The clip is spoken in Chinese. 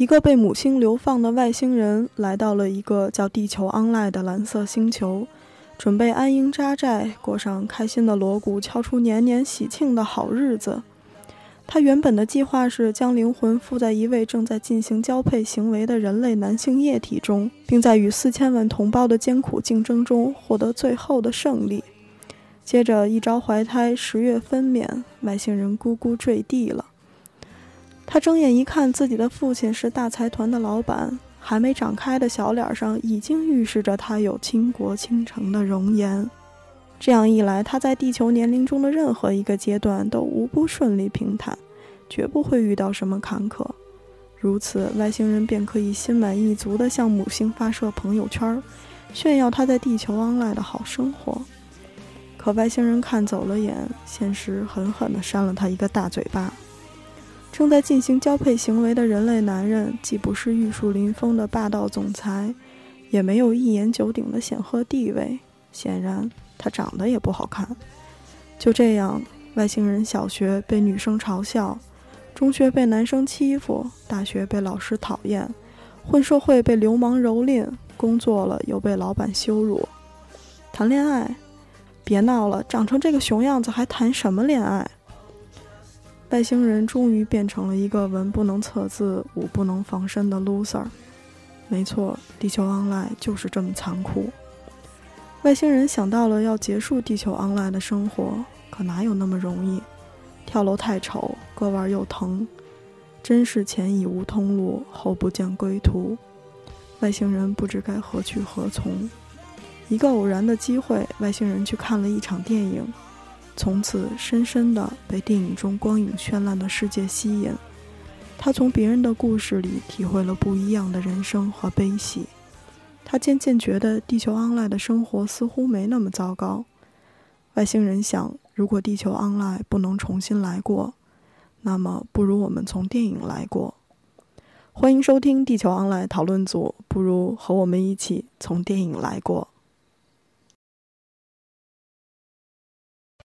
一个被母亲流放的外星人来到了一个叫地球昂赖的蓝色星球，准备安营扎寨，过上开心的锣鼓敲出年年喜庆的好日子。他原本的计划是将灵魂附在一位正在进行交配行为的人类男性液体中，并在与四千万同胞的艰苦竞争中获得最后的胜利。接着一朝怀胎，十月分娩，外星人咕咕坠地了。他睁眼一看，自己的父亲是大财团的老板，还没长开的小脸上已经预示着他有倾国倾城的容颜。这样一来，他在地球年龄中的任何一个阶段都无不顺利平坦，绝不会遇到什么坎坷。如此，外星人便可以心满意足地向母星发射朋友圈，炫耀他在地球安赖的好生活。可外星人看走了眼，现实狠狠地扇了他一个大嘴巴。正在进行交配行为的人类男人，既不是玉树临风的霸道总裁，也没有一言九鼎的显赫地位。显然，他长得也不好看。就这样，外星人小学被女生嘲笑，中学被男生欺负，大学被老师讨厌，混社会被流氓蹂躏，工作了又被老板羞辱。谈恋爱？别闹了，长成这个熊样子还谈什么恋爱？外星人终于变成了一个文不能测字、武不能防身的 loser。没错，地球 online 就是这么残酷。外星人想到了要结束地球 online 的生活，可哪有那么容易？跳楼太丑，割腕又疼，真是前已无通路，后不见归途。外星人不知该何去何从。一个偶然的机会，外星人去看了一场电影。从此，深深地被电影中光影绚烂的世界吸引。他从别人的故事里体会了不一样的人生和悲喜。他渐渐觉得地球 online 的生活似乎没那么糟糕。外星人想，如果地球 online 不能重新来过，那么不如我们从电影来过。欢迎收听地球 online 讨论组，不如和我们一起从电影来过。